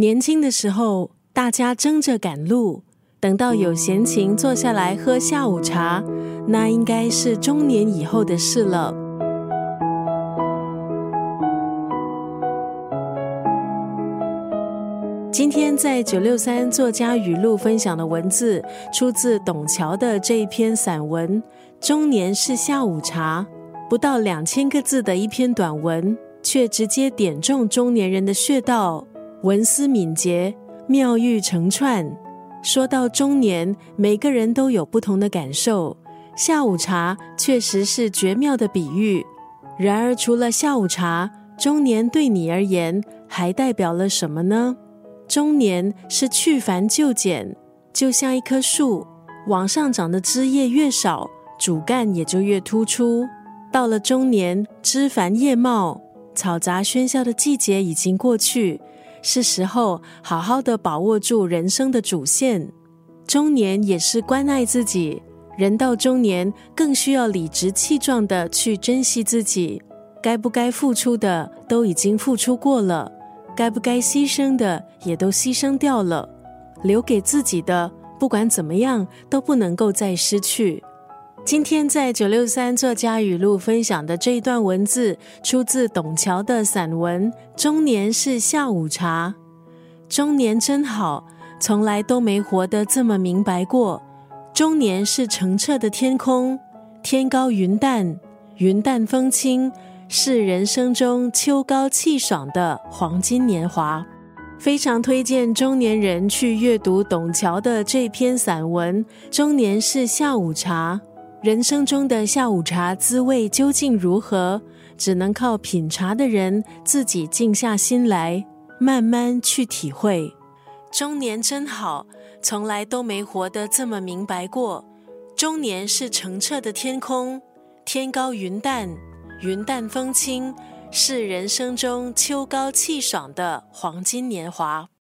年轻的时候，大家争着赶路，等到有闲情坐下来喝下午茶，那应该是中年以后的事了。今天在九六三作家语录分享的文字，出自董桥的这一篇散文《中年是下午茶》，不到两千个字的一篇短文，却直接点中中年人的穴道。文思敏捷，妙语成串。说到中年，每个人都有不同的感受。下午茶确实是绝妙的比喻。然而，除了下午茶，中年对你而言还代表了什么呢？中年是去繁就简，就像一棵树，往上长的枝叶越少，主干也就越突出。到了中年，枝繁叶茂，嘈杂喧嚣的季节已经过去。是时候好好的把握住人生的主线。中年也是关爱自己，人到中年更需要理直气壮的去珍惜自己。该不该付出的都已经付出过了，该不该牺牲的也都牺牲掉了，留给自己的不管怎么样都不能够再失去。今天在九六三作家语录分享的这一段文字，出自董桥的散文《中年是下午茶》。中年真好，从来都没活得这么明白过。中年是澄澈的天空，天高云淡，云淡风轻，是人生中秋高气爽的黄金年华。非常推荐中年人去阅读董桥的这篇散文《中年是下午茶》。人生中的下午茶滋味究竟如何？只能靠品茶的人自己静下心来，慢慢去体会。中年真好，从来都没活得这么明白过。中年是澄澈的天空，天高云淡，云淡风轻，是人生中秋高气爽的黄金年华。